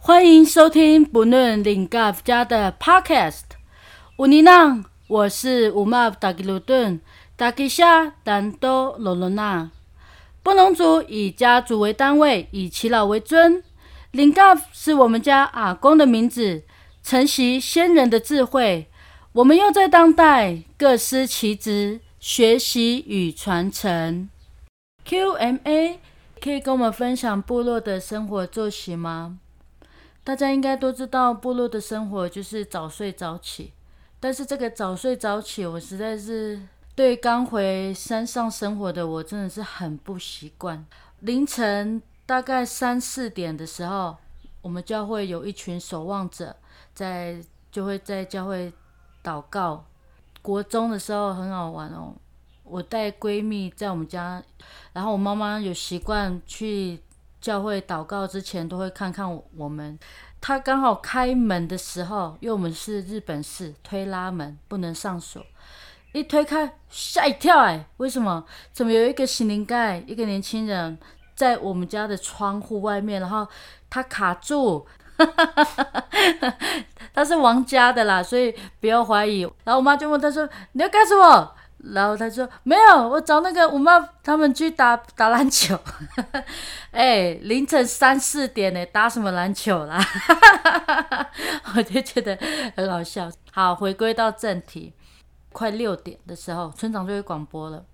欢迎收听不论领 g 家的 Podcast。乌尼娜，我是乌玛达吉鲁顿达吉夏丹多罗罗娜。布农族以家族为单位，以耆老为尊。领 g 是我们家阿公的名字，承袭先人的智慧。我们又在当代各司其职，学习与传承。QMA，可以跟我们分享部落的生活作息吗？大家应该都知道，部落的生活就是早睡早起。但是这个早睡早起，我实在是对刚回山上生活的我真的是很不习惯。凌晨大概三四点的时候，我们教会有一群守望者在，就会在教会祷告。国中的时候很好玩哦，我带闺蜜在我们家，然后我妈妈有习惯去。教会祷告之前都会看看我们，她刚好开门的时候，因为我们是日本式推拉门，不能上锁，一推开吓一跳哎，为什么？怎么有一个心灵盖，一个年轻人在我们家的窗户外面，然后他卡住，他是王家的啦，所以不要怀疑。然后我妈就问他说：“你要干什么？”然后他说：“没有，我找那个我妈他们去打打篮球。”哎，凌晨三四点呢，打什么篮球啦？我就觉得很好笑。好，回归到正题，快六点的时候，村长就会广播了。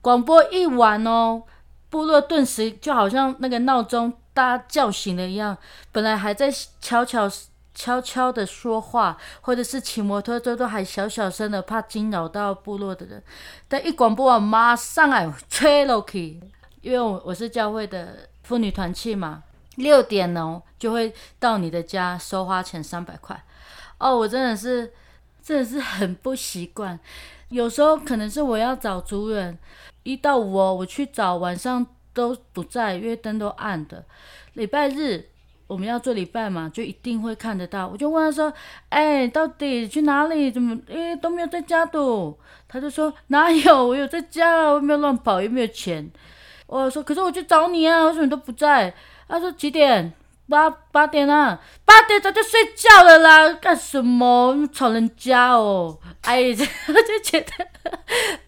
广播一完哦，部落顿时就好像那个闹钟大家叫醒了一样，本来还在悄悄。悄悄的说话，或者是骑摩托车都还小小声的，怕惊扰到部落的人。但一广播完，马上哎吹落去，因为我我是教会的妇女团契嘛，六点哦就会到你的家收花钱三百块。哦，我真的是真的是很不习惯。有时候可能是我要找主人，一到五哦我去找，晚上都不在，因为灯都暗的。礼拜日。我们要做礼拜嘛，就一定会看得到。我就问他说：“哎，到底去哪里？怎么诶都没有在家的？”他就说：“哪有？我有在家，我没有乱跑，又没有钱。”我说：“可是我去找你啊，为什么都不在？”他说：“几点？八八点啊，八点早就睡觉了啦，干什么吵人家哦？”哎，我就觉得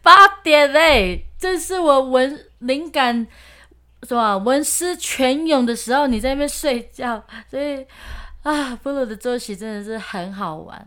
八点嘞，这是我文灵感。是吧？文思泉涌的时候，你在那边睡觉，所以啊，布鲁的作息真的是很好玩。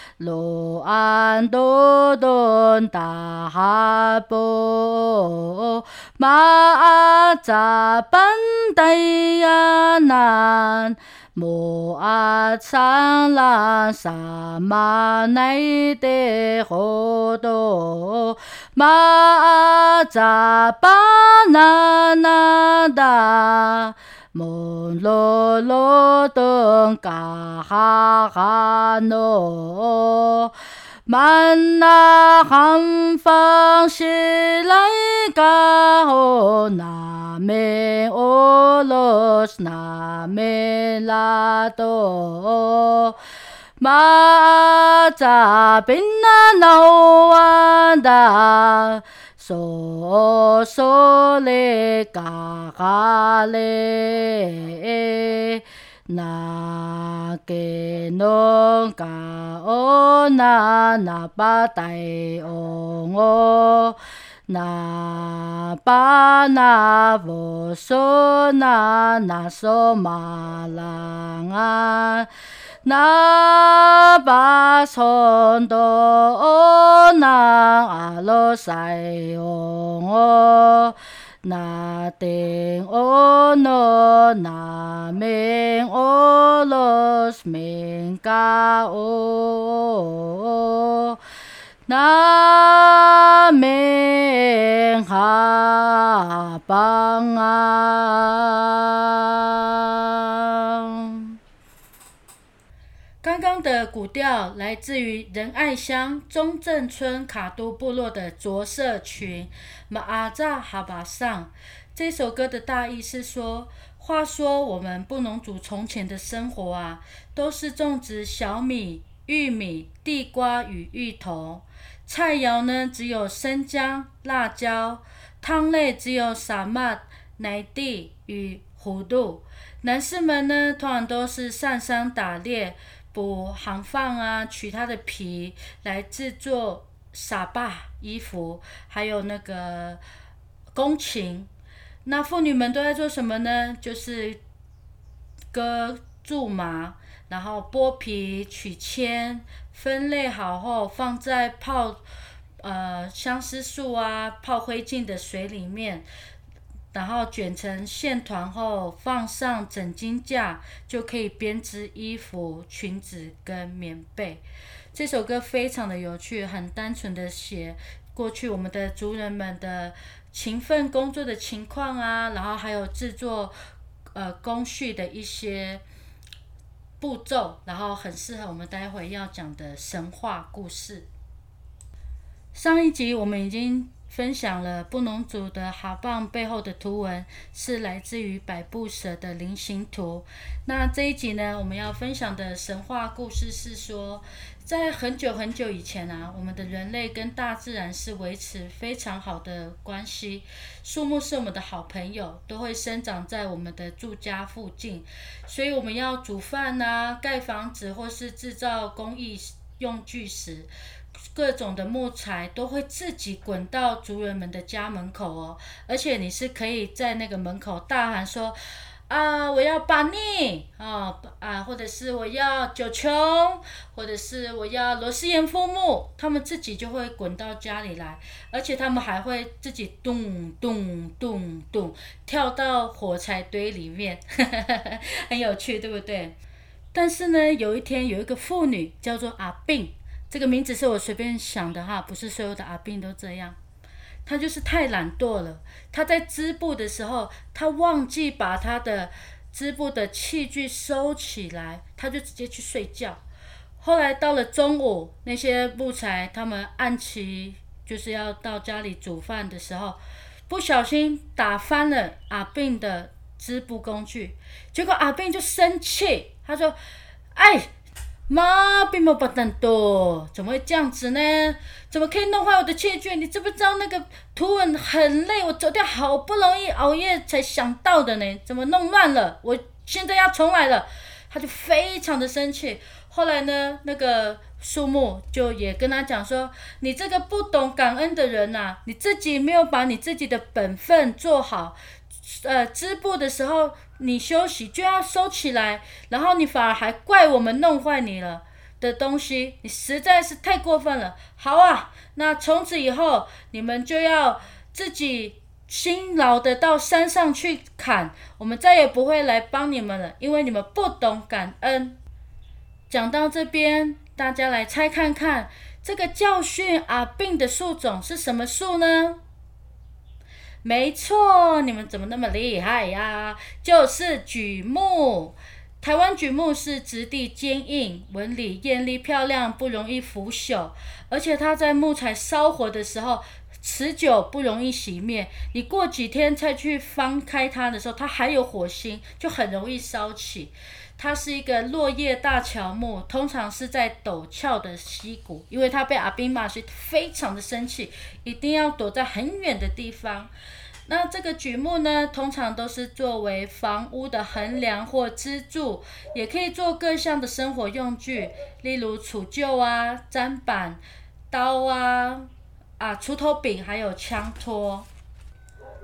扎嘎高努那莫阿多德波荷丹代马扎伊斯古古荷拉。罗安多顿达哈波马阿扎班代亚南莫阿桑拉萨玛奈德霍多马阿扎巴那那达。摩罗罗登嘎哈哈诺，曼那汉方西来嘎哦，那美俄罗斯那美拉多，马扎宾那诺瓦达。嗦嗦嘞嘎嘎嘞，那给侬嘎哦那那把带哦哦，那把那佛嗦那那嗦马郎啊。那把村多那阿罗塞哦，那丁哦诺那明哦罗斯明嘎哦那明哈邦啊。刚刚的古调来自于仁爱乡中正村卡都部落的着色群马阿扎哈巴上。这首歌的大意是说：话说我们布农族从前的生活啊，都是种植小米、玉米、地瓜与芋头，菜肴呢只有生姜、辣椒，汤类只有沙麦、奶地与糊豆。男士们呢，通常都是上山打猎。捕行放啊，取它的皮来制作纱把衣服，还有那个弓琴。那妇女们都在做什么呢？就是割苎麻，然后剥皮取铅，分类好后放在泡呃相思树啊泡灰烬的水里面。然后卷成线团后，放上整巾架，就可以编织衣服、裙子跟棉被。这首歌非常的有趣，很单纯的写过去我们的族人们的勤奋工作的情况啊，然后还有制作呃工序的一些步骤，然后很适合我们待会要讲的神话故事。上一集我们已经。分享了布农族的哈棒背后的图文是来自于百步蛇的菱形图。那这一集呢，我们要分享的神话故事是说，在很久很久以前啊，我们的人类跟大自然是维持非常好的关系。树木是我们的好朋友，都会生长在我们的住家附近，所以我们要煮饭啊、盖房子或是制造工艺用具时。各种的木材都会自己滚到族人们的家门口哦，而且你是可以在那个门口大喊说：“啊，我要把你啊啊，或者是我要九琼，或者是我要螺丝岩枫木，他们自己就会滚到家里来，而且他们还会自己咚咚咚咚跳到火柴堆里面，很有趣，对不对？但是呢，有一天有一个妇女叫做阿病。这个名字是我随便想的哈，不是所有的阿兵都这样。他就是太懒惰了。他在织布的时候，他忘记把他的织布的器具收起来，他就直接去睡觉。后来到了中午，那些木材他们按期就是要到家里煮饭的时候，不小心打翻了阿兵的织布工具，结果阿兵就生气，他说：“哎。”妈，并没有那么多，怎么会这样子呢？怎么可以弄坏我的器具？你知不知道那个图文很累？我昨天好不容易熬夜才想到的呢，怎么弄乱了？我现在要重来了，他就非常的生气。后来呢，那个树木就也跟他讲说：“你这个不懂感恩的人呐，你自己没有把你自己的本分做好。”呃，织布的时候你休息就要收起来，然后你反而还怪我们弄坏你了的东西，你实在是太过分了。好啊，那从此以后你们就要自己辛劳的到山上去砍，我们再也不会来帮你们了，因为你们不懂感恩。讲到这边，大家来猜看看，这个教训阿病的树种是什么树呢？没错，你们怎么那么厉害呀？就是榉木。台湾榉木是质地坚硬、纹理艳丽漂亮，不容易腐朽，而且它在木材烧火的时候持久，不容易熄灭。你过几天再去翻开它的时候，它还有火星，就很容易烧起。它是一个落叶大乔木，通常是在陡峭的溪谷，因为它被阿兵骂，所以非常的生气，一定要躲在很远的地方。那这个榉木呢，通常都是作为房屋的横梁或支柱，也可以做各项的生活用具，例如杵臼啊、砧板、刀啊、啊锄头柄，还有枪托。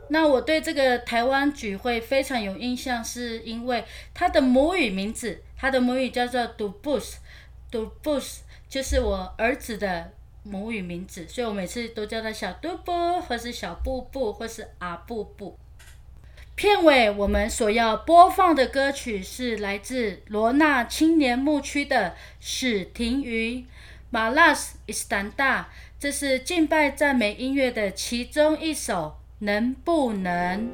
那我对这个台湾举会非常有印象，是因为它的母语名字，它的母语叫做 Dubus，Dubus 就是我儿子的母语名字，所以我每次都叫他小嘟布，或是小布布，或是阿布布。片尾我们所要播放的歌曲是来自罗纳青年牧区的史廷瑜马拉斯伊斯坦大，这是敬拜赞美音乐的其中一首，能不能？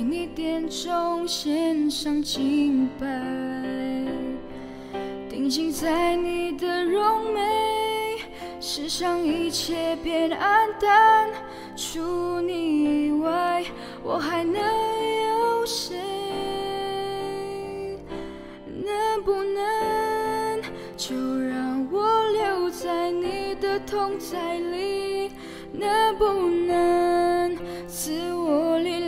夜在你点中献上敬拜，定睛在你的容美，世上一切变暗淡，除你以外，我还能有谁？能不能就让我留在你的同在里？能不能赐我力，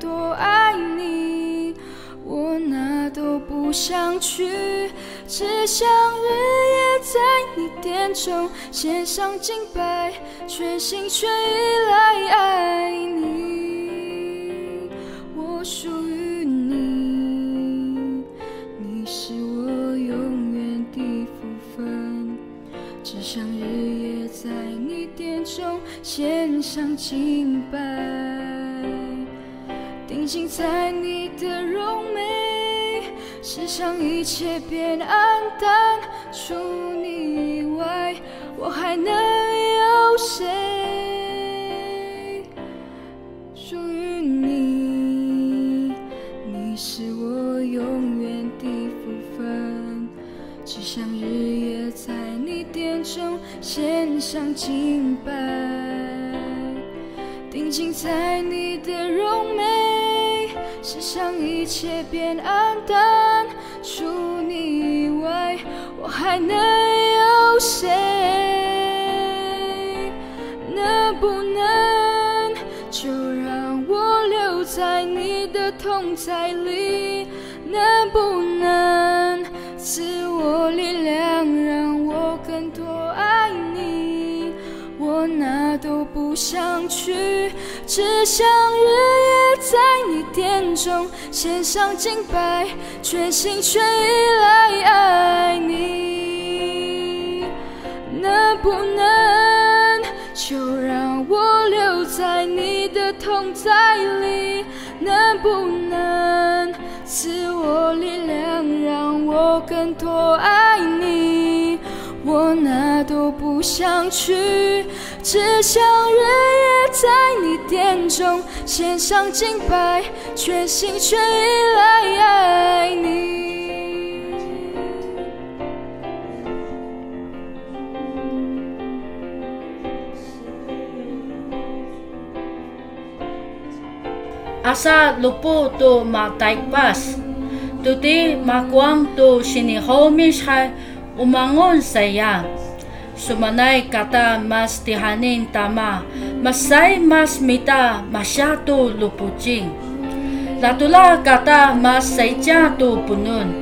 多爱你？我哪都不想去，只想日夜在你殿中献上敬拜，全心全意来爱你。我属于你，你是我永远的福分，只想日夜在你殿中献上敬拜，定睛在你的容美，世上一切变暗淡，除你。以外，我还能有谁？属于你，你是我永远的福分，只想日夜在你殿中献上敬拜，定睛在你的容美，世上一切变暗淡，除你以外，我还能有谁？能不能就让我留在你的痛在里？都不想去，只想日夜在你殿中献上敬拜，全心全意来爱你。能不能就让我留在你的同在里？能不能赐我力量，让我更多爱你？我哪都不想去，只想日夜在你殿中献上敬拜，全心全意来爱你。Asa lupu tu mataikpas. Tuti makuang tu sinihomish hai umangon saya. Sumanay kata mas tihanin tama. Masay mas mita masyatu lupucing. Latula kata mas tu punun.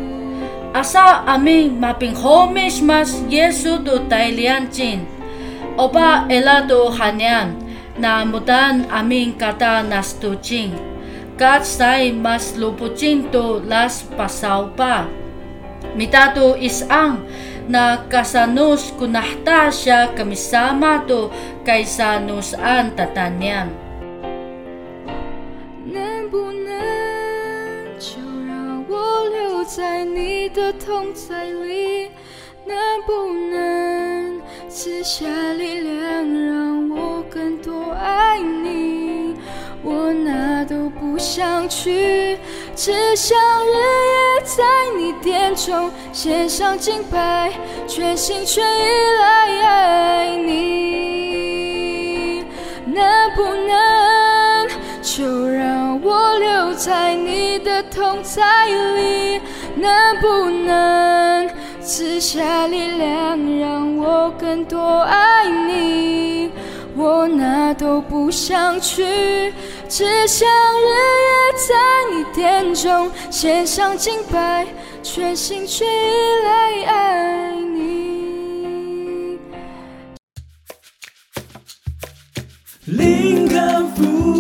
Asa aming mapinghomish mas Yesu tu tailiancin. Oba ela tu hanyan na mudan aming kata nastucing. Kat say mas lupucing tu las pasaw pa. Mitatu isang na kasanus kunahta siya kamisama to kaysa nusan tatanyan. 能不能就让我留在你的同在里？能不能赐下力量，让我更多爱你？我哪都不想去，只想日夜在你殿中献上敬拜，全心全意来爱你。能不能就让我留在你的同在里？能不能赐下力量，让我更多爱你？我哪都不想去，只想日夜在你殿中献上敬拜，全心全意来爱你。灵感负